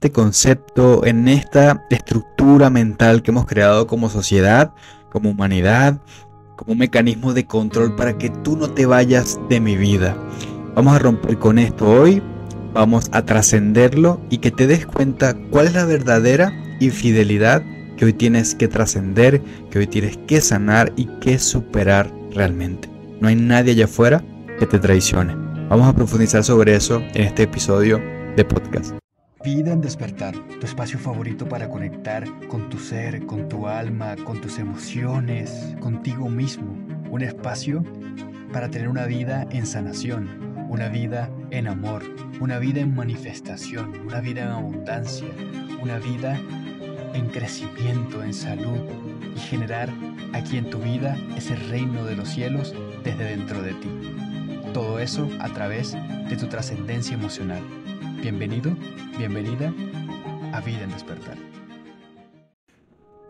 este concepto, en esta estructura mental que hemos creado como sociedad, como humanidad, como un mecanismo de control para que tú no te vayas de mi vida. Vamos a romper con esto hoy, vamos a trascenderlo y que te des cuenta cuál es la verdadera infidelidad que hoy tienes que trascender, que hoy tienes que sanar y que superar realmente. No hay nadie allá afuera que te traicione. Vamos a profundizar sobre eso en este episodio de podcast. Vida en despertar, tu espacio favorito para conectar con tu ser, con tu alma, con tus emociones, contigo mismo. Un espacio para tener una vida en sanación, una vida en amor, una vida en manifestación, una vida en abundancia, una vida en crecimiento, en salud y generar aquí en tu vida ese reino de los cielos desde dentro de ti. Todo eso a través de tu trascendencia emocional. Bienvenido, bienvenida a Vida en Despertar.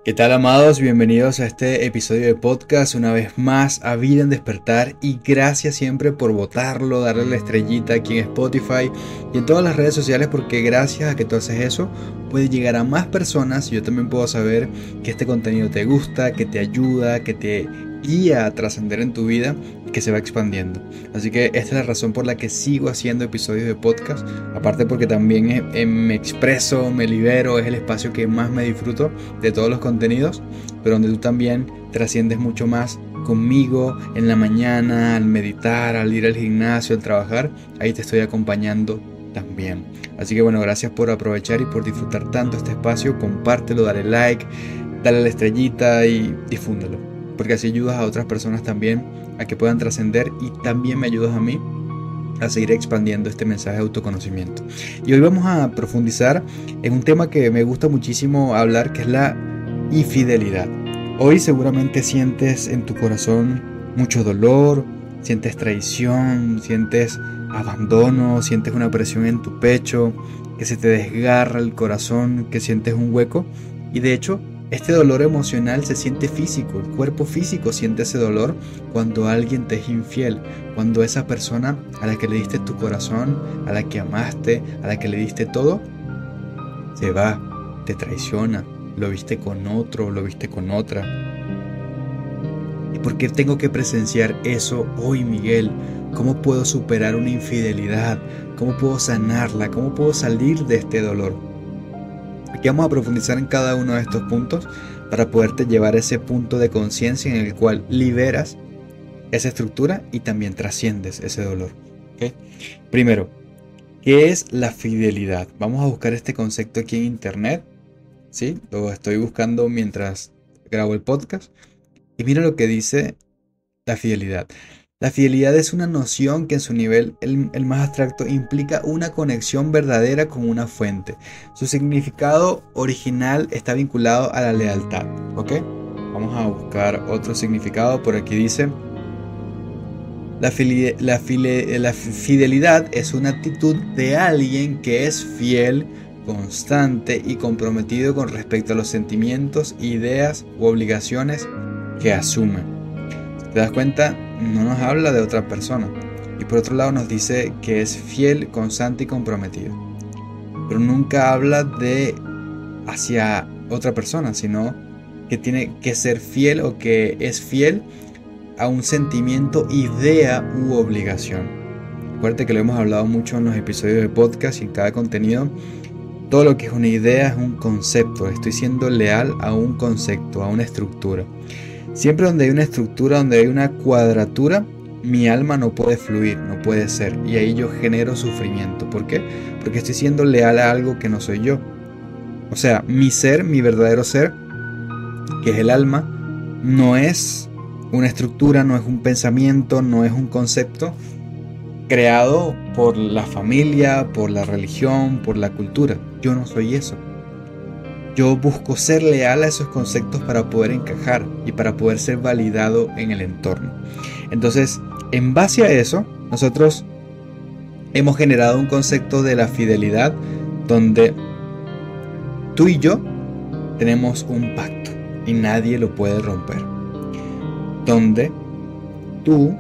¿Qué tal amados? Bienvenidos a este episodio de podcast una vez más a Vida en Despertar y gracias siempre por votarlo, darle la estrellita aquí en Spotify y en todas las redes sociales porque gracias a que tú haces eso puede llegar a más personas y yo también puedo saber que este contenido te gusta, que te ayuda, que te guía a trascender en tu vida que se va expandiendo. Así que esta es la razón por la que sigo haciendo episodios de podcast, aparte porque también me expreso, me libero, es el espacio que más me disfruto de todos los contenidos, pero donde tú también trasciendes mucho más conmigo en la mañana, al meditar, al ir al gimnasio, al trabajar, ahí te estoy acompañando también. Así que bueno, gracias por aprovechar y por disfrutar tanto este espacio, compártelo, dale like, dale la estrellita y difúndelo porque así ayudas a otras personas también a que puedan trascender y también me ayudas a mí a seguir expandiendo este mensaje de autoconocimiento. Y hoy vamos a profundizar en un tema que me gusta muchísimo hablar, que es la infidelidad. Hoy seguramente sientes en tu corazón mucho dolor, sientes traición, sientes abandono, sientes una presión en tu pecho, que se te desgarra el corazón, que sientes un hueco. Y de hecho, este dolor emocional se siente físico, el cuerpo físico siente ese dolor cuando alguien te es infiel, cuando esa persona a la que le diste tu corazón, a la que amaste, a la que le diste todo, se va, te traiciona, lo viste con otro, lo viste con otra. ¿Y por qué tengo que presenciar eso hoy, Miguel? ¿Cómo puedo superar una infidelidad? ¿Cómo puedo sanarla? ¿Cómo puedo salir de este dolor? Aquí vamos a profundizar en cada uno de estos puntos para poderte llevar a ese punto de conciencia en el cual liberas esa estructura y también trasciendes ese dolor. Primero, ¿qué es la fidelidad? Vamos a buscar este concepto aquí en internet. ¿sí? Lo estoy buscando mientras grabo el podcast. Y mira lo que dice la fidelidad. La fidelidad es una noción que en su nivel, el, más abstracto, implica una conexión verdadera con una fuente. Su significado original está vinculado a la lealtad. ¿Ok? Vamos a buscar otro significado. Por aquí dice, la, la, la fidelidad es una actitud de alguien que es fiel, constante y comprometido con respecto a los sentimientos, ideas u obligaciones que asume. ¿Te das cuenta? No nos habla de otra persona. Y por otro lado nos dice que es fiel, constante y comprometido. Pero nunca habla de hacia otra persona, sino que tiene que ser fiel o que es fiel a un sentimiento, idea u obligación. Acuérdate que lo hemos hablado mucho en los episodios de podcast y en cada contenido. Todo lo que es una idea es un concepto. Estoy siendo leal a un concepto, a una estructura. Siempre donde hay una estructura, donde hay una cuadratura, mi alma no puede fluir, no puede ser. Y ahí yo genero sufrimiento. ¿Por qué? Porque estoy siendo leal a algo que no soy yo. O sea, mi ser, mi verdadero ser, que es el alma, no es una estructura, no es un pensamiento, no es un concepto creado por la familia, por la religión, por la cultura. Yo no soy eso. Yo busco ser leal a esos conceptos para poder encajar y para poder ser validado en el entorno. Entonces, en base a eso, nosotros hemos generado un concepto de la fidelidad donde tú y yo tenemos un pacto y nadie lo puede romper. Donde tú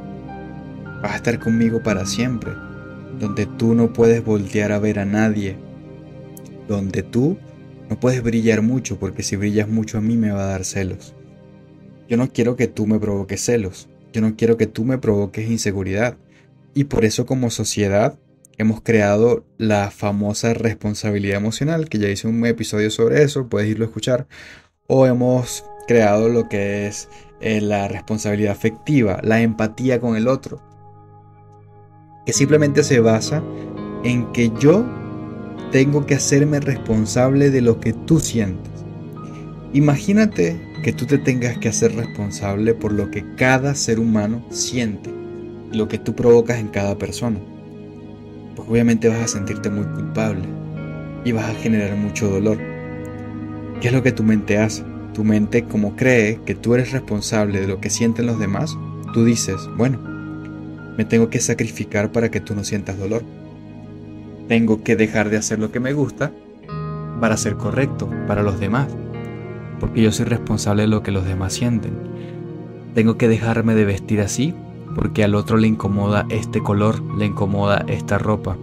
vas a estar conmigo para siempre. Donde tú no puedes voltear a ver a nadie donde tú no puedes brillar mucho porque si brillas mucho a mí me va a dar celos. Yo no quiero que tú me provoques celos, yo no quiero que tú me provoques inseguridad. Y por eso como sociedad hemos creado la famosa responsabilidad emocional, que ya hice un episodio sobre eso, puedes irlo a escuchar. O hemos creado lo que es eh, la responsabilidad afectiva, la empatía con el otro, que simplemente se basa en que yo tengo que hacerme responsable de lo que tú sientes. Imagínate que tú te tengas que hacer responsable por lo que cada ser humano siente, lo que tú provocas en cada persona. Pues obviamente vas a sentirte muy culpable y vas a generar mucho dolor. ¿Qué es lo que tu mente hace? Tu mente, como cree que tú eres responsable de lo que sienten los demás, tú dices, bueno, me tengo que sacrificar para que tú no sientas dolor. Tengo que dejar de hacer lo que me gusta para ser correcto para los demás porque yo soy responsable de lo que los demás sienten. Tengo que dejarme de vestir así porque al otro le incomoda este color, le incomoda esta ropa.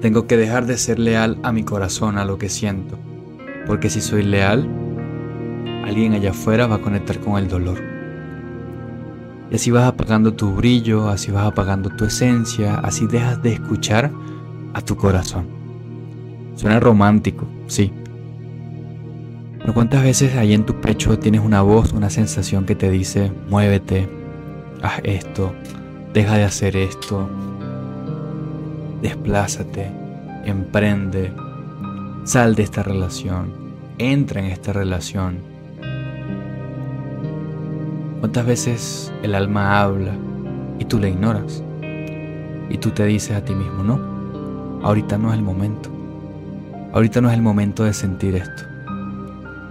Tengo que dejar de ser leal a mi corazón, a lo que siento, porque si soy leal, alguien allá afuera va a conectar con el dolor. Y así vas apagando tu brillo, así vas apagando tu esencia, así dejas de escuchar a tu corazón. Suena romántico, sí, pero cuántas veces ahí en tu pecho tienes una voz, una sensación que te dice, muévete, haz esto, deja de hacer esto, desplázate, emprende, sal de esta relación, entra en esta relación. ¿Cuántas veces el alma habla y tú la ignoras? Y tú te dices a ti mismo, no, ahorita no es el momento. Ahorita no es el momento de sentir esto.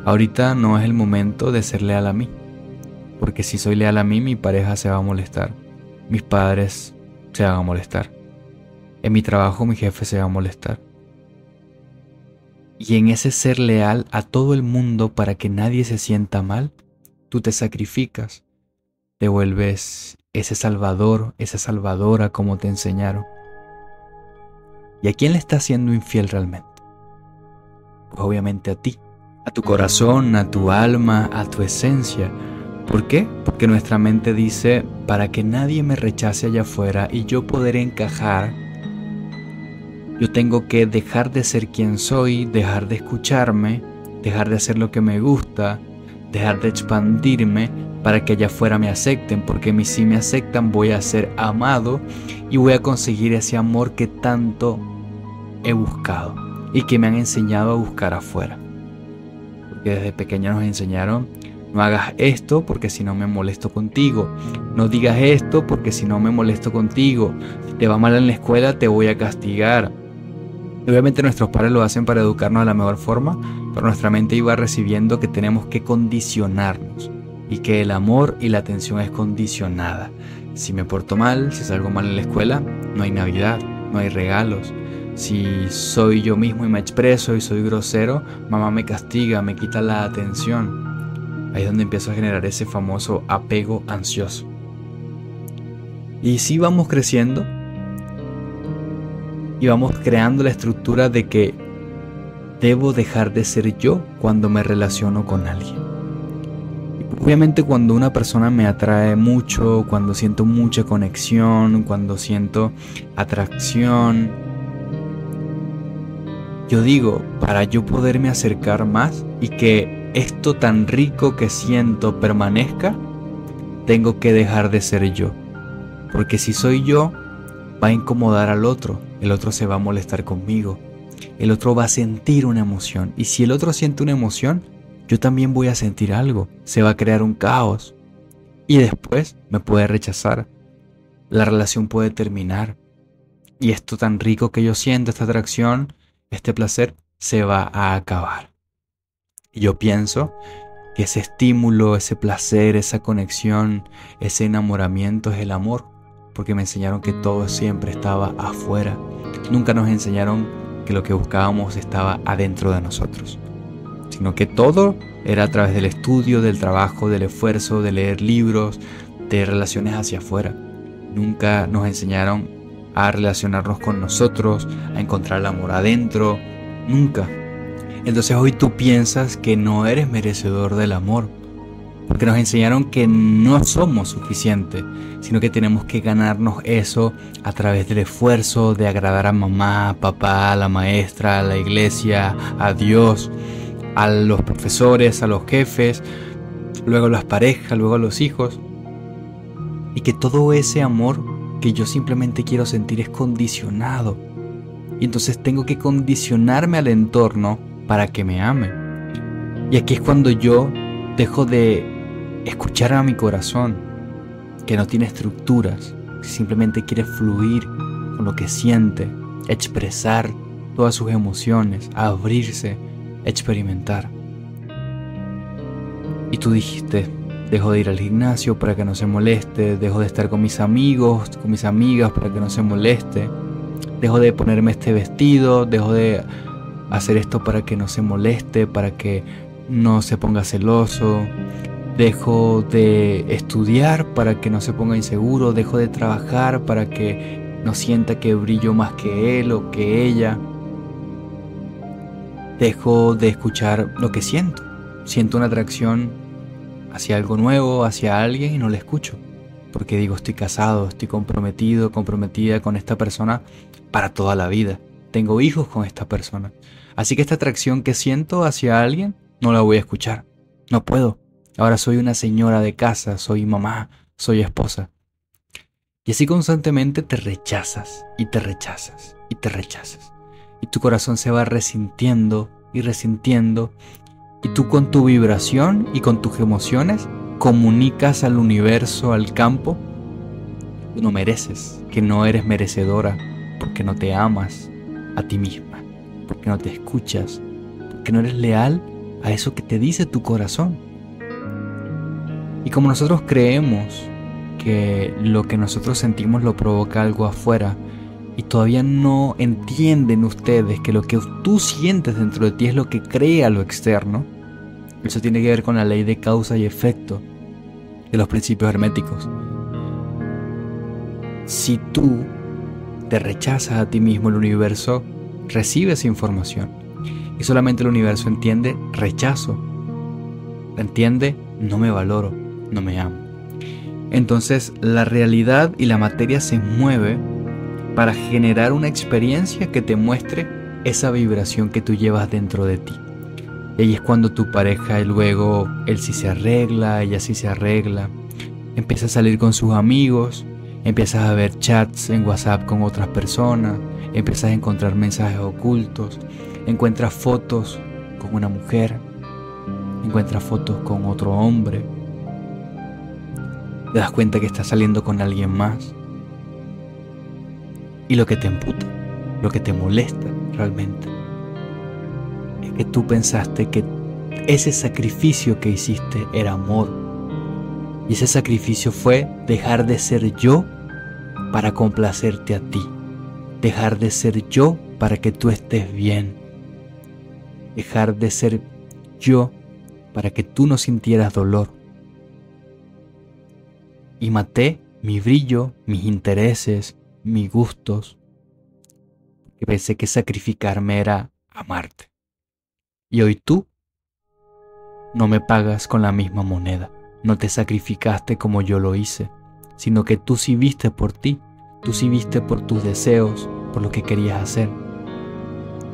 Ahorita no es el momento de ser leal a mí, porque si soy leal a mí, mi pareja se va a molestar, mis padres se van a molestar, en mi trabajo mi jefe se va a molestar. Y en ese ser leal a todo el mundo para que nadie se sienta mal, tú te sacrificas, te vuelves ese salvador, esa salvadora como te enseñaron. ¿Y a quién le estás siendo infiel realmente? Pues obviamente a ti a tu corazón, a tu alma, a tu esencia. ¿Por qué? Porque nuestra mente dice, para que nadie me rechace allá afuera y yo poder encajar, yo tengo que dejar de ser quien soy, dejar de escucharme, dejar de hacer lo que me gusta, dejar de expandirme para que allá afuera me acepten, porque si me aceptan voy a ser amado y voy a conseguir ese amor que tanto he buscado y que me han enseñado a buscar afuera. Que desde pequeño nos enseñaron, no hagas esto porque si no me molesto contigo, no digas esto porque si no me molesto contigo, si te va mal en la escuela te voy a castigar. Obviamente nuestros padres lo hacen para educarnos de la mejor forma, pero nuestra mente iba recibiendo que tenemos que condicionarnos y que el amor y la atención es condicionada. Si me porto mal, si salgo mal en la escuela, no hay Navidad, no hay regalos, si soy yo mismo y me expreso y soy grosero, mamá me castiga, me quita la atención. Ahí es donde empiezo a generar ese famoso apego ansioso. Y si vamos creciendo y vamos creando la estructura de que debo dejar de ser yo cuando me relaciono con alguien. Obviamente cuando una persona me atrae mucho, cuando siento mucha conexión, cuando siento atracción, yo digo, para yo poderme acercar más y que esto tan rico que siento permanezca, tengo que dejar de ser yo. Porque si soy yo, va a incomodar al otro, el otro se va a molestar conmigo, el otro va a sentir una emoción. Y si el otro siente una emoción, yo también voy a sentir algo, se va a crear un caos. Y después me puede rechazar, la relación puede terminar. Y esto tan rico que yo siento, esta atracción, este placer se va a acabar. Y yo pienso que ese estímulo, ese placer, esa conexión, ese enamoramiento es el amor, porque me enseñaron que todo siempre estaba afuera. Nunca nos enseñaron que lo que buscábamos estaba adentro de nosotros, sino que todo era a través del estudio, del trabajo, del esfuerzo, de leer libros, de relaciones hacia afuera. Nunca nos enseñaron a relacionarnos con nosotros, a encontrar el amor adentro, nunca. Entonces hoy tú piensas que no eres merecedor del amor, porque nos enseñaron que no somos suficientes, sino que tenemos que ganarnos eso a través del esfuerzo de agradar a mamá, papá, a la maestra, a la iglesia, a Dios, a los profesores, a los jefes, luego a las parejas, luego a los hijos. Y que todo ese amor que yo simplemente quiero sentir es condicionado. Y entonces tengo que condicionarme al entorno para que me ame. Y aquí es cuando yo dejo de escuchar a mi corazón, que no tiene estructuras, simplemente quiere fluir con lo que siente, expresar todas sus emociones, abrirse, experimentar. Y tú dijiste, dejo de ir al gimnasio para que no se moleste, dejo de estar con mis amigos, con mis amigas para que no se moleste, dejo de ponerme este vestido, dejo de hacer esto para que no se moleste, para que no se ponga celoso, dejo de estudiar para que no se ponga inseguro, dejo de trabajar para que no sienta que brillo más que él o que ella. Dejo de escuchar lo que siento. Siento una atracción hacia algo nuevo, hacia alguien y no le escucho. Porque digo, estoy casado, estoy comprometido, comprometida con esta persona para toda la vida. Tengo hijos con esta persona. Así que esta atracción que siento hacia alguien no la voy a escuchar. No puedo. Ahora soy una señora de casa, soy mamá, soy esposa. Y así constantemente te rechazas y te rechazas y te rechazas. Y tu corazón se va resintiendo y resintiendo. Y tú con tu vibración y con tus emociones comunicas al universo, al campo, que no mereces, que no eres merecedora, porque no te amas a ti misma, porque no te escuchas, porque no eres leal a eso que te dice tu corazón. Y como nosotros creemos que lo que nosotros sentimos lo provoca algo afuera, y todavía no entienden ustedes que lo que tú sientes dentro de ti es lo que crea lo externo, eso tiene que ver con la ley de causa y efecto de los principios herméticos. Si tú te rechazas a ti mismo, el universo recibe esa información. Y solamente el universo entiende rechazo. Entiende no me valoro no me amo. Entonces la realidad y la materia se mueve para generar una experiencia que te muestre esa vibración que tú llevas dentro de ti. Y ahí es cuando tu pareja y luego él sí se arregla, ella sí se arregla, empieza a salir con sus amigos, empiezas a ver chats en WhatsApp con otras personas, empiezas a encontrar mensajes ocultos, encuentras fotos con una mujer, encuentras fotos con otro hombre, te das cuenta que estás saliendo con alguien más. Y lo que te emputa, lo que te molesta realmente, es que tú pensaste que ese sacrificio que hiciste era amor. Y ese sacrificio fue dejar de ser yo para complacerte a ti. Dejar de ser yo para que tú estés bien. Dejar de ser yo para que tú no sintieras dolor y maté mi brillo, mis intereses, mis gustos, que pensé que sacrificarme era amarte. Y hoy tú no me pagas con la misma moneda, no te sacrificaste como yo lo hice, sino que tú sí viste por ti, tú sí viste por tus deseos, por lo que querías hacer.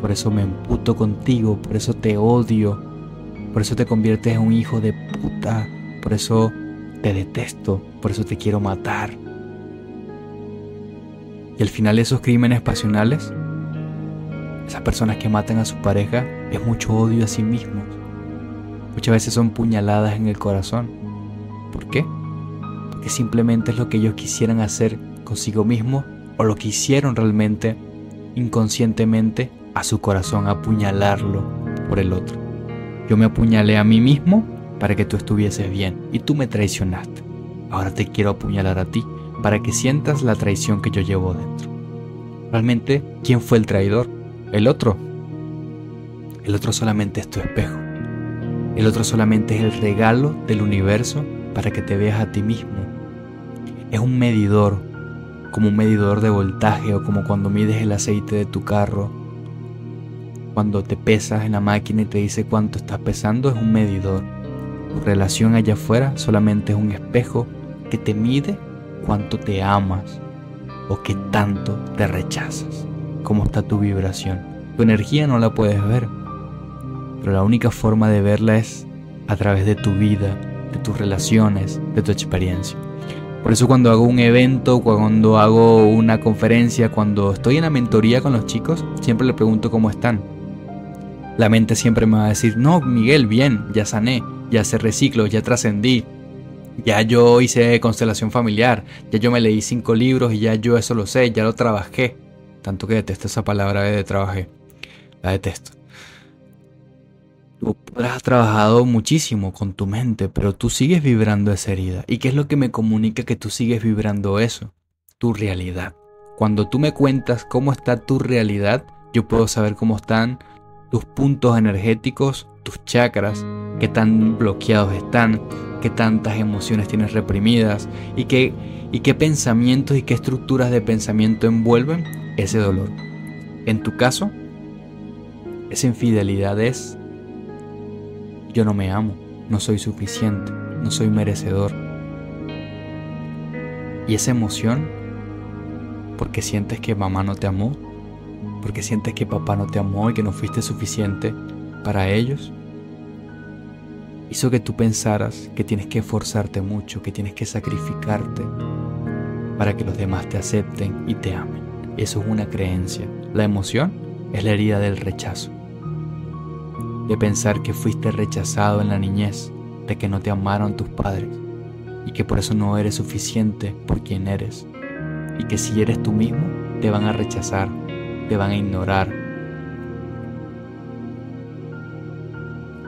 Por eso me emputo contigo, por eso te odio, por eso te conviertes en un hijo de puta, por eso te detesto, por eso te quiero matar. Y al final esos crímenes pasionales, esas personas que matan a su pareja, es mucho odio a sí mismos. Muchas veces son puñaladas en el corazón. ¿Por qué? Porque simplemente es lo que ellos quisieran hacer consigo mismos o lo que hicieron realmente inconscientemente a su corazón, apuñalarlo por el otro. Yo me apuñalé a mí mismo para que tú estuvieses bien y tú me traicionaste. Ahora te quiero apuñalar a ti para que sientas la traición que yo llevo dentro. Realmente, ¿quién fue el traidor? El otro. El otro solamente es tu espejo. El otro solamente es el regalo del universo para que te veas a ti mismo. Es un medidor como un medidor de voltaje o como cuando mides el aceite de tu carro. Cuando te pesas en la máquina y te dice cuánto estás pesando es un medidor. Tu relación allá afuera solamente es un espejo que te mide cuánto te amas o qué tanto te rechazas. Cómo está tu vibración. Tu energía no la puedes ver, pero la única forma de verla es a través de tu vida, de tus relaciones, de tu experiencia. Por eso cuando hago un evento, cuando hago una conferencia, cuando estoy en la mentoría con los chicos, siempre le pregunto cómo están. La mente siempre me va a decir, no, Miguel, bien, ya sané, ya se reciclo, ya trascendí, ya yo hice constelación familiar, ya yo me leí cinco libros y ya yo eso lo sé, ya lo trabajé. Tanto que detesto esa palabra de trabajé. La detesto. Tú has trabajado muchísimo con tu mente, pero tú sigues vibrando esa herida. ¿Y qué es lo que me comunica que tú sigues vibrando eso? Tu realidad. Cuando tú me cuentas cómo está tu realidad, yo puedo saber cómo están tus puntos energéticos, tus chakras, qué tan bloqueados están, qué tantas emociones tienes reprimidas y qué, y qué pensamientos y qué estructuras de pensamiento envuelven ese dolor. En tu caso, esa infidelidad es yo no me amo, no soy suficiente, no soy merecedor. Y esa emoción, porque sientes que mamá no te amó, porque sientes que papá no te amó y que no fuiste suficiente para ellos, hizo que tú pensaras que tienes que esforzarte mucho, que tienes que sacrificarte para que los demás te acepten y te amen. Eso es una creencia. La emoción es la herida del rechazo de pensar que fuiste rechazado en la niñez, de que no te amaron tus padres y que por eso no eres suficiente por quien eres y que si eres tú mismo te van a rechazar, te van a ignorar.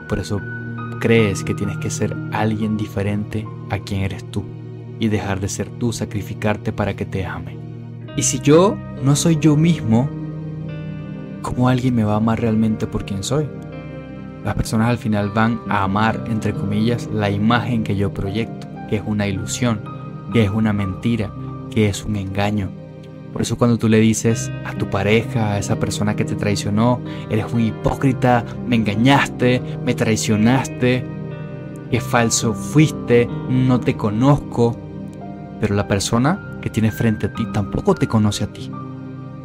Por eso crees que tienes que ser alguien diferente a quien eres tú y dejar de ser tú, sacrificarte para que te ame. Y si yo no soy yo mismo, ¿cómo alguien me va a amar realmente por quien soy? Las personas al final van a amar, entre comillas, la imagen que yo proyecto, que es una ilusión, que es una mentira, que es un engaño. Por eso cuando tú le dices a tu pareja, a esa persona que te traicionó, eres un hipócrita, me engañaste, me traicionaste, qué falso fuiste, no te conozco, pero la persona que tiene frente a ti tampoco te conoce a ti,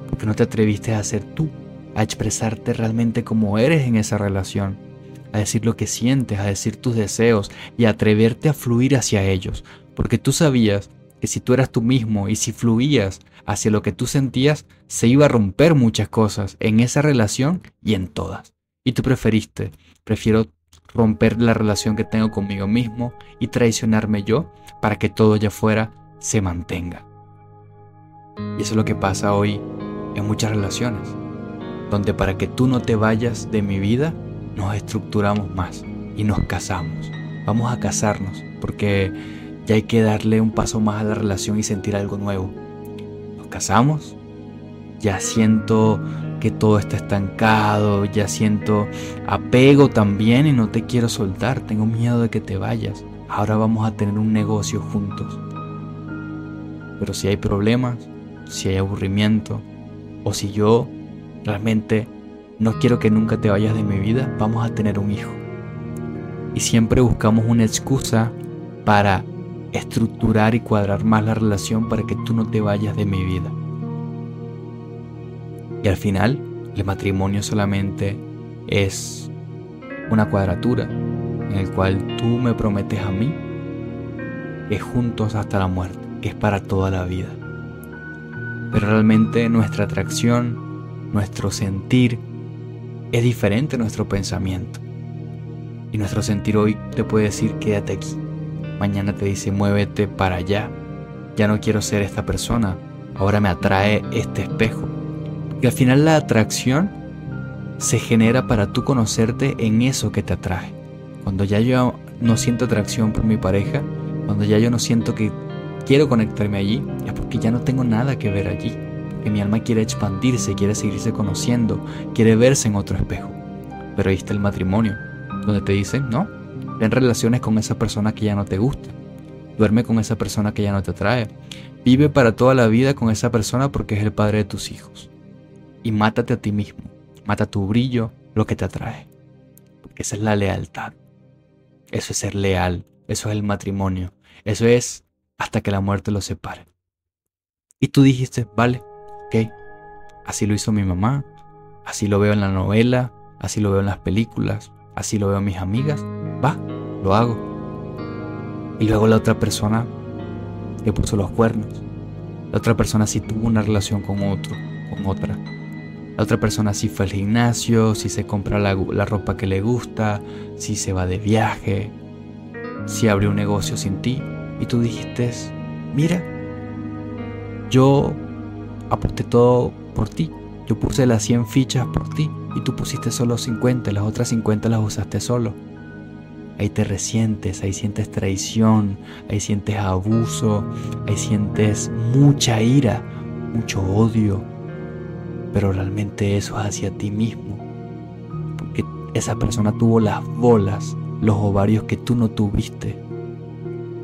porque no te atreviste a ser tú, a expresarte realmente como eres en esa relación, a decir lo que sientes, a decir tus deseos y a atreverte a fluir hacia ellos, porque tú sabías que si tú eras tú mismo y si fluías hacia lo que tú sentías, se iba a romper muchas cosas en esa relación y en todas. Y tú preferiste, prefiero romper la relación que tengo conmigo mismo y traicionarme yo para que todo allá afuera se mantenga. Y eso es lo que pasa hoy en muchas relaciones donde para que tú no te vayas de mi vida, nos estructuramos más y nos casamos. Vamos a casarnos porque ya hay que darle un paso más a la relación y sentir algo nuevo. Nos casamos, ya siento que todo está estancado, ya siento apego también y no te quiero soltar, tengo miedo de que te vayas. Ahora vamos a tener un negocio juntos. Pero si hay problemas, si hay aburrimiento, o si yo realmente no quiero que nunca te vayas de mi vida, vamos a tener un hijo. Y siempre buscamos una excusa para estructurar y cuadrar más la relación para que tú no te vayas de mi vida. Y al final, el matrimonio solamente es una cuadratura en el cual tú me prometes a mí que juntos hasta la muerte, que es para toda la vida. Pero realmente nuestra atracción nuestro sentir es diferente a nuestro pensamiento. Y nuestro sentir hoy te puede decir quédate aquí. Mañana te dice muévete para allá. Ya no quiero ser esta persona. Ahora me atrae este espejo. Y al final la atracción se genera para tú conocerte en eso que te atrae. Cuando ya yo no siento atracción por mi pareja, cuando ya yo no siento que quiero conectarme allí, es porque ya no tengo nada que ver allí que mi alma quiere expandirse, quiere seguirse conociendo, quiere verse en otro espejo. Pero ahí está el matrimonio, donde te dicen, no, ten relaciones con esa persona que ya no te gusta. Duerme con esa persona que ya no te atrae. Vive para toda la vida con esa persona porque es el padre de tus hijos. Y mátate a ti mismo. Mata tu brillo, lo que te atrae. Porque esa es la lealtad. Eso es ser leal. Eso es el matrimonio. Eso es hasta que la muerte los separe. Y tú dijiste, vale, ok. Así lo hizo mi mamá. Así lo veo en la novela. Así lo veo en las películas. Así lo veo mis amigas. Va, lo hago. Y luego la otra persona le puso los cuernos. La otra persona sí tuvo una relación con otro, con otra. La otra persona sí fue al gimnasio, sí se compra la, la ropa que le gusta, sí se va de viaje, sí abrió un negocio sin ti. Y tú dijiste, mira, yo aposté todo por ti. Yo puse las 100 fichas por ti y tú pusiste solo 50, las otras 50 las usaste solo. Ahí te resientes, ahí sientes traición, ahí sientes abuso, ahí sientes mucha ira, mucho odio. Pero realmente eso es hacia ti mismo. Porque esa persona tuvo las bolas, los ovarios que tú no tuviste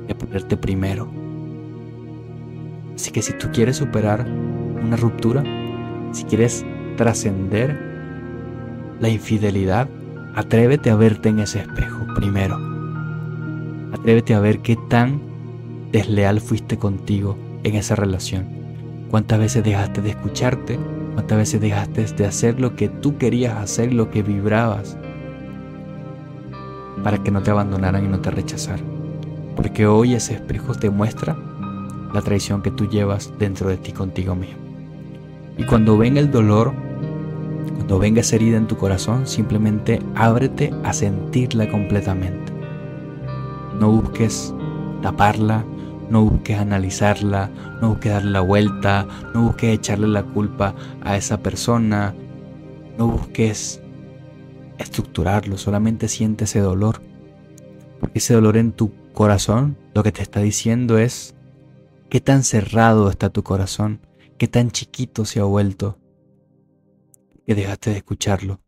de ponerte primero. Así que si tú quieres superar una ruptura, si quieres trascender la infidelidad, atrévete a verte en ese espejo primero. Atrévete a ver qué tan desleal fuiste contigo en esa relación. Cuántas veces dejaste de escucharte, cuántas veces dejaste de hacer lo que tú querías hacer, lo que vibrabas, para que no te abandonaran y no te rechazaran. Porque hoy ese espejo te muestra la traición que tú llevas dentro de ti contigo mismo. Y cuando venga el dolor, cuando venga esa herida en tu corazón, simplemente ábrete a sentirla completamente. No busques taparla, no busques analizarla, no busques darle la vuelta, no busques echarle la culpa a esa persona, no busques estructurarlo, solamente siente ese dolor. Porque ese dolor en tu corazón lo que te está diciendo es qué tan cerrado está tu corazón, qué tan chiquito se ha vuelto, que dejaste de escucharlo,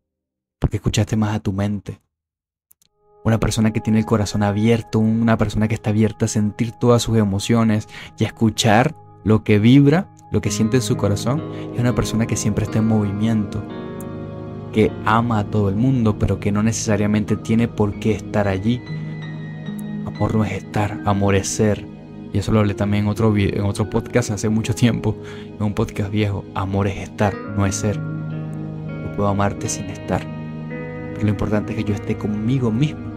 porque escuchaste más a tu mente. Una persona que tiene el corazón abierto, una persona que está abierta a sentir todas sus emociones y a escuchar lo que vibra, lo que siente en su corazón, es una persona que siempre está en movimiento, que ama a todo el mundo, pero que no necesariamente tiene por qué estar allí. Amor no es estar, amor es ser. Y eso lo hablé también en otro, en otro podcast hace mucho tiempo, en un podcast viejo. Amor es estar, no es ser. Puedo amarte sin estar. Pero lo importante es que yo esté conmigo mismo.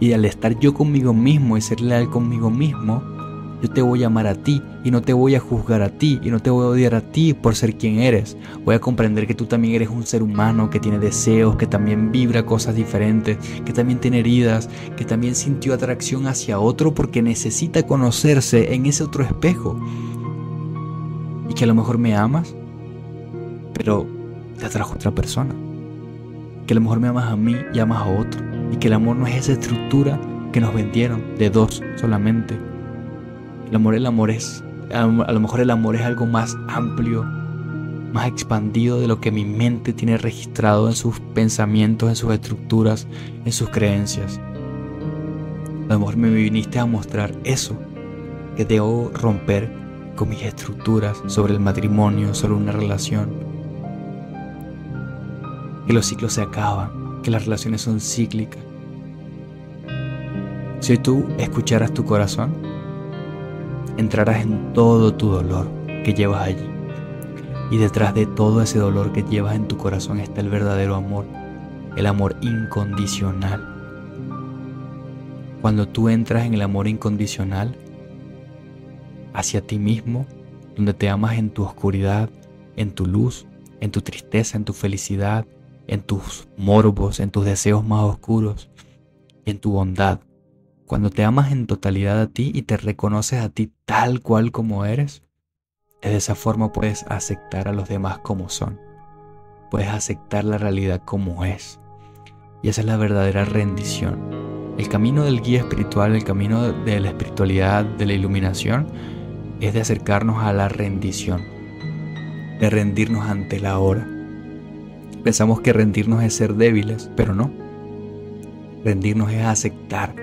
Y al estar yo conmigo mismo y ser leal conmigo mismo, yo te voy a amar a ti y no te voy a juzgar a ti y no te voy a odiar a ti por ser quien eres. Voy a comprender que tú también eres un ser humano que tiene deseos, que también vibra cosas diferentes, que también tiene heridas, que también sintió atracción hacia otro porque necesita conocerse en ese otro espejo. Y que a lo mejor me amas, pero te atrajo otra persona. Que a lo mejor me amas a mí y amas a otro. Y que el amor no es esa estructura que nos vendieron de dos solamente el amor, el amor es, a lo mejor el amor es algo más amplio, más expandido de lo que mi mente tiene registrado en sus pensamientos, en sus estructuras, en sus creencias. A lo mejor me viniste a mostrar eso, que debo romper con mis estructuras sobre el matrimonio, sobre una relación. Que los ciclos se acaban, que las relaciones son cíclicas. Si tú escucharas tu corazón, entrarás en todo tu dolor que llevas allí. Y detrás de todo ese dolor que llevas en tu corazón está el verdadero amor, el amor incondicional. Cuando tú entras en el amor incondicional hacia ti mismo, donde te amas en tu oscuridad, en tu luz, en tu tristeza, en tu felicidad, en tus morbos, en tus deseos más oscuros, en tu bondad, cuando te amas en totalidad a ti y te reconoces a ti tal cual como eres, de esa forma puedes aceptar a los demás como son. Puedes aceptar la realidad como es. Y esa es la verdadera rendición. El camino del guía espiritual, el camino de la espiritualidad, de la iluminación, es de acercarnos a la rendición, de rendirnos ante la hora. Pensamos que rendirnos es ser débiles, pero no. Rendirnos es aceptar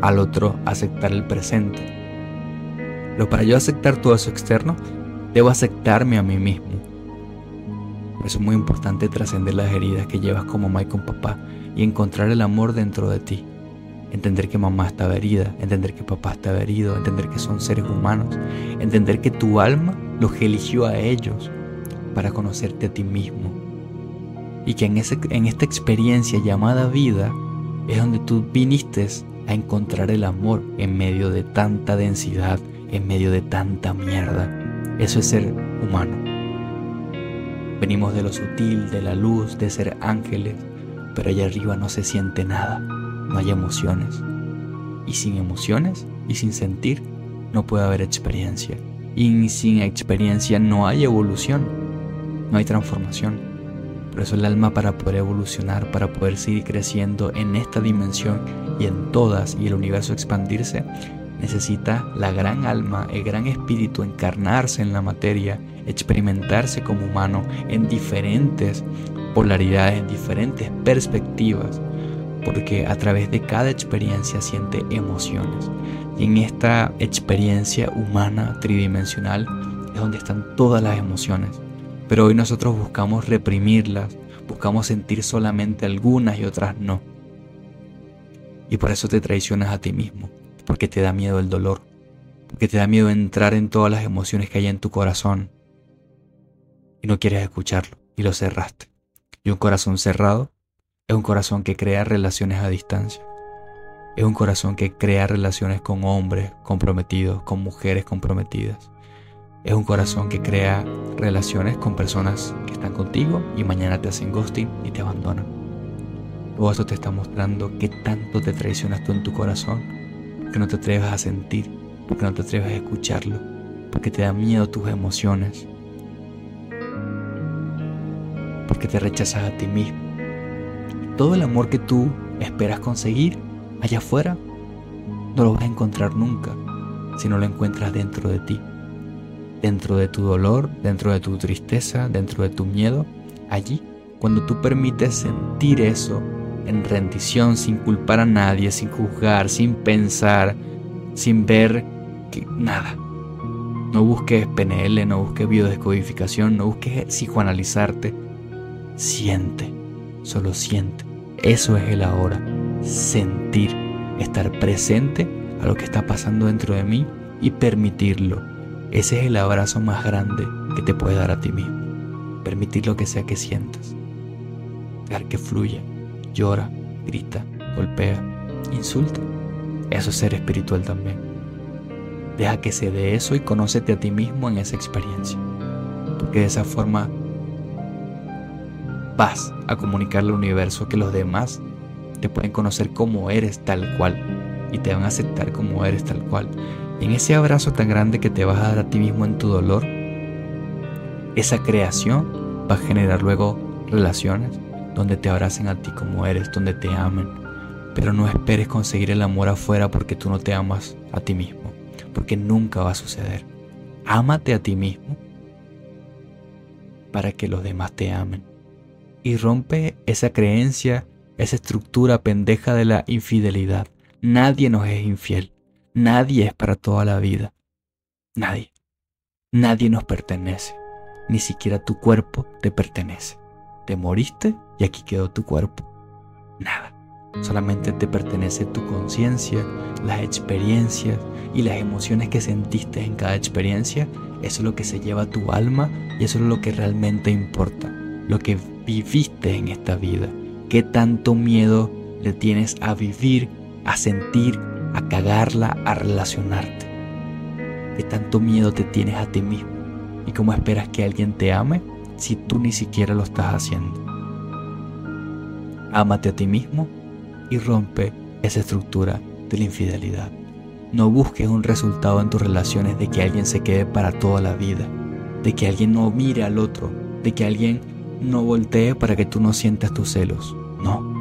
al otro aceptar el presente. Pero para yo aceptar todo eso externo, debo aceptarme a mí mismo. Por eso es muy importante trascender las heridas que llevas como mamá y con papá y encontrar el amor dentro de ti. Entender que mamá estaba herida, entender que papá estaba herido, entender que son seres humanos, entender que tu alma los eligió a ellos para conocerte a ti mismo. Y que en, ese, en esta experiencia llamada vida es donde tú viniste a encontrar el amor en medio de tanta densidad, en medio de tanta mierda. Eso es ser humano. Venimos de lo sutil, de la luz, de ser ángeles, pero allá arriba no se siente nada no hay emociones. Y sin emociones y sin sentir no puede haber experiencia. Y sin experiencia no hay evolución, no hay transformación. Por eso el alma para poder evolucionar, para poder seguir creciendo en esta dimensión y en todas y el universo expandirse, necesita la gran alma, el gran espíritu encarnarse en la materia, experimentarse como humano en diferentes polaridades, en diferentes perspectivas, porque a través de cada experiencia siente emociones. Y en esta experiencia humana tridimensional es donde están todas las emociones. Pero hoy nosotros buscamos reprimirlas, buscamos sentir solamente algunas y otras no. Y por eso te traicionas a ti mismo, porque te da miedo el dolor, porque te da miedo entrar en todas las emociones que hay en tu corazón. Y no quieres escucharlo, y lo cerraste. Y un corazón cerrado es un corazón que crea relaciones a distancia. Es un corazón que crea relaciones con hombres comprometidos, con mujeres comprometidas. Es un corazón que crea relaciones con personas que están contigo y mañana te hacen ghosting y te abandonan. Todo eso te está mostrando que tanto te traicionas tú en tu corazón, que no te atreves a sentir, porque no te atreves a escucharlo, porque te da miedo tus emociones, porque te rechazas a ti mismo todo el amor que tú esperas conseguir allá afuera, no lo vas a encontrar nunca si no lo encuentras dentro de ti. Dentro de tu dolor, dentro de tu tristeza, dentro de tu miedo, allí, cuando tú permites sentir eso en rendición, sin culpar a nadie, sin juzgar, sin pensar, sin ver que nada. No busques PNL, no busques biodescodificación, no busques psicoanalizarte. Siente, solo siente. Eso es el ahora. Sentir, estar presente a lo que está pasando dentro de mí y permitirlo. Ese es el abrazo más grande que te puede dar a ti mismo. Permitir lo que sea que sientas. Dejar que fluya. Llora, grita, golpea, insulta. Eso es ser espiritual también. Deja que se dé eso y conócete a ti mismo en esa experiencia. Porque de esa forma vas a comunicarle al universo que los demás te pueden conocer como eres tal cual y te van a aceptar como eres tal cual. En ese abrazo tan grande que te vas a dar a ti mismo en tu dolor, esa creación va a generar luego relaciones donde te abracen a ti como eres, donde te amen. Pero no esperes conseguir el amor afuera porque tú no te amas a ti mismo, porque nunca va a suceder. Ámate a ti mismo para que los demás te amen y rompe esa creencia, esa estructura pendeja de la infidelidad. Nadie nos es infiel. Nadie es para toda la vida. Nadie. Nadie nos pertenece. Ni siquiera tu cuerpo te pertenece. Te moriste y aquí quedó tu cuerpo. Nada. Solamente te pertenece tu conciencia, las experiencias y las emociones que sentiste en cada experiencia. Eso es lo que se lleva a tu alma y eso es lo que realmente importa. Lo que viviste en esta vida? ¿Qué tanto miedo le tienes a vivir, a sentir, a cagarla, a relacionarte? ¿Qué tanto miedo te tienes a ti mismo? ¿Y cómo esperas que alguien te ame si tú ni siquiera lo estás haciendo? Ámate a ti mismo y rompe esa estructura de la infidelidad. No busques un resultado en tus relaciones de que alguien se quede para toda la vida, de que alguien no mire al otro, de que alguien no voltee para que tú no sientas tus celos. No.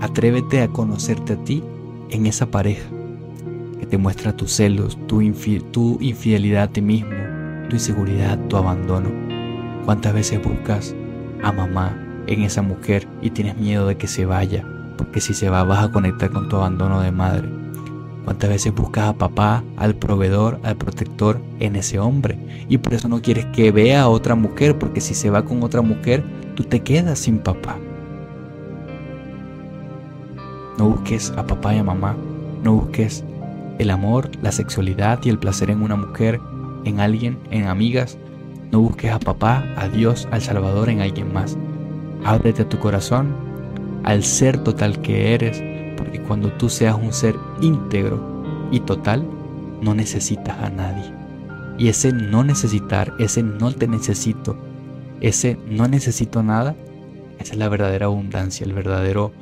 Atrévete a conocerte a ti en esa pareja que te muestra tus celos, tu, tu infidelidad a ti mismo, tu inseguridad, tu abandono. ¿Cuántas veces buscas a mamá en esa mujer y tienes miedo de que se vaya? Porque si se va vas a conectar con tu abandono de madre. ¿Cuántas veces buscas a papá, al proveedor, al protector en ese hombre? Y por eso no quieres que vea a otra mujer, porque si se va con otra mujer, tú te quedas sin papá. No busques a papá y a mamá, no busques el amor, la sexualidad y el placer en una mujer, en alguien, en amigas. No busques a papá, a Dios, al Salvador en alguien más. Ábrete a tu corazón, al ser total que eres, porque cuando tú seas un ser íntegro y total, no necesitas a nadie. Y ese no necesitar, ese no te necesito, ese no necesito nada, esa es la verdadera abundancia, el verdadero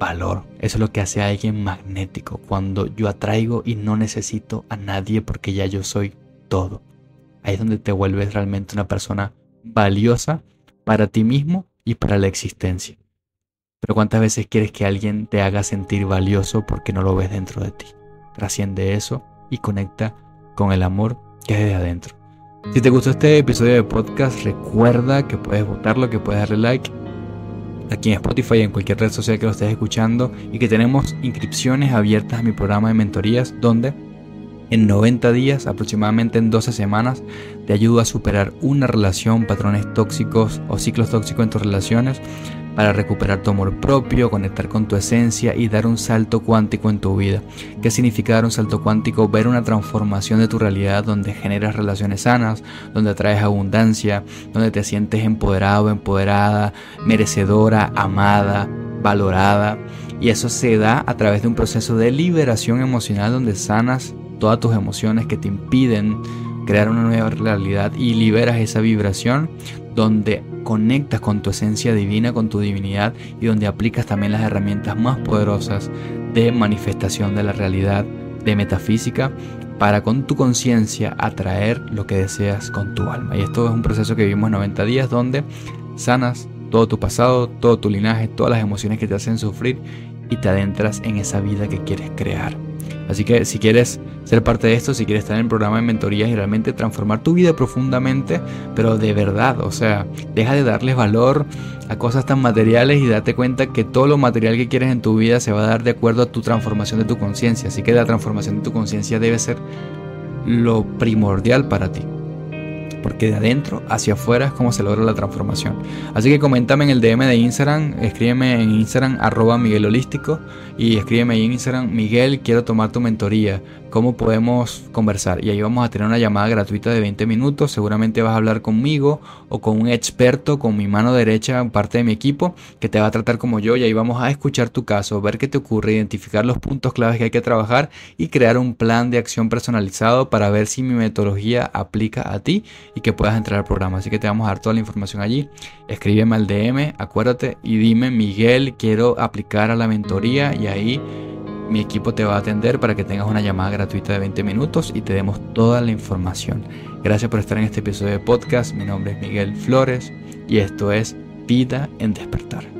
valor. Eso es lo que hace a alguien magnético, cuando yo atraigo y no necesito a nadie porque ya yo soy todo. Ahí es donde te vuelves realmente una persona valiosa para ti mismo y para la existencia. Pero cuántas veces quieres que alguien te haga sentir valioso porque no lo ves dentro de ti. Trasciende eso y conecta con el amor que es de adentro. Si te gustó este episodio de podcast, recuerda que puedes votarlo, que puedes darle like aquí en Spotify y en cualquier red social que lo estés escuchando y que tenemos inscripciones abiertas a mi programa de mentorías donde en 90 días, aproximadamente en 12 semanas, te ayudo a superar una relación, patrones tóxicos o ciclos tóxicos en tus relaciones para recuperar tu amor propio, conectar con tu esencia y dar un salto cuántico en tu vida. ¿Qué significa dar un salto cuántico? Ver una transformación de tu realidad donde generas relaciones sanas, donde atraes abundancia, donde te sientes empoderado, empoderada, merecedora, amada, valorada. Y eso se da a través de un proceso de liberación emocional donde sanas todas tus emociones que te impiden crear una nueva realidad y liberas esa vibración donde conectas con tu esencia divina, con tu divinidad y donde aplicas también las herramientas más poderosas de manifestación de la realidad, de metafísica, para con tu conciencia atraer lo que deseas con tu alma. Y esto es un proceso que vivimos 90 días donde sanas todo tu pasado, todo tu linaje, todas las emociones que te hacen sufrir y te adentras en esa vida que quieres crear. Así que si quieres ser parte de esto, si quieres estar en el programa de mentorías y realmente transformar tu vida profundamente, pero de verdad, o sea, deja de darles valor a cosas tan materiales y date cuenta que todo lo material que quieres en tu vida se va a dar de acuerdo a tu transformación de tu conciencia. Así que la transformación de tu conciencia debe ser lo primordial para ti porque de adentro hacia afuera es como se logra la transformación. Así que coméntame en el DM de Instagram, escríbeme en Instagram arroba Miguel Holístico y escríbeme en Instagram Miguel, quiero tomar tu mentoría, ¿cómo podemos conversar? Y ahí vamos a tener una llamada gratuita de 20 minutos, seguramente vas a hablar conmigo o con un experto, con mi mano derecha, parte de mi equipo, que te va a tratar como yo y ahí vamos a escuchar tu caso, ver qué te ocurre, identificar los puntos claves que hay que trabajar y crear un plan de acción personalizado para ver si mi metodología aplica a ti y que puedas entrar al programa. Así que te vamos a dar toda la información allí. Escríbeme al DM, acuérdate y dime, Miguel, quiero aplicar a la mentoría y ahí mi equipo te va a atender para que tengas una llamada gratuita de 20 minutos y te demos toda la información. Gracias por estar en este episodio de podcast. Mi nombre es Miguel Flores y esto es Vida en Despertar.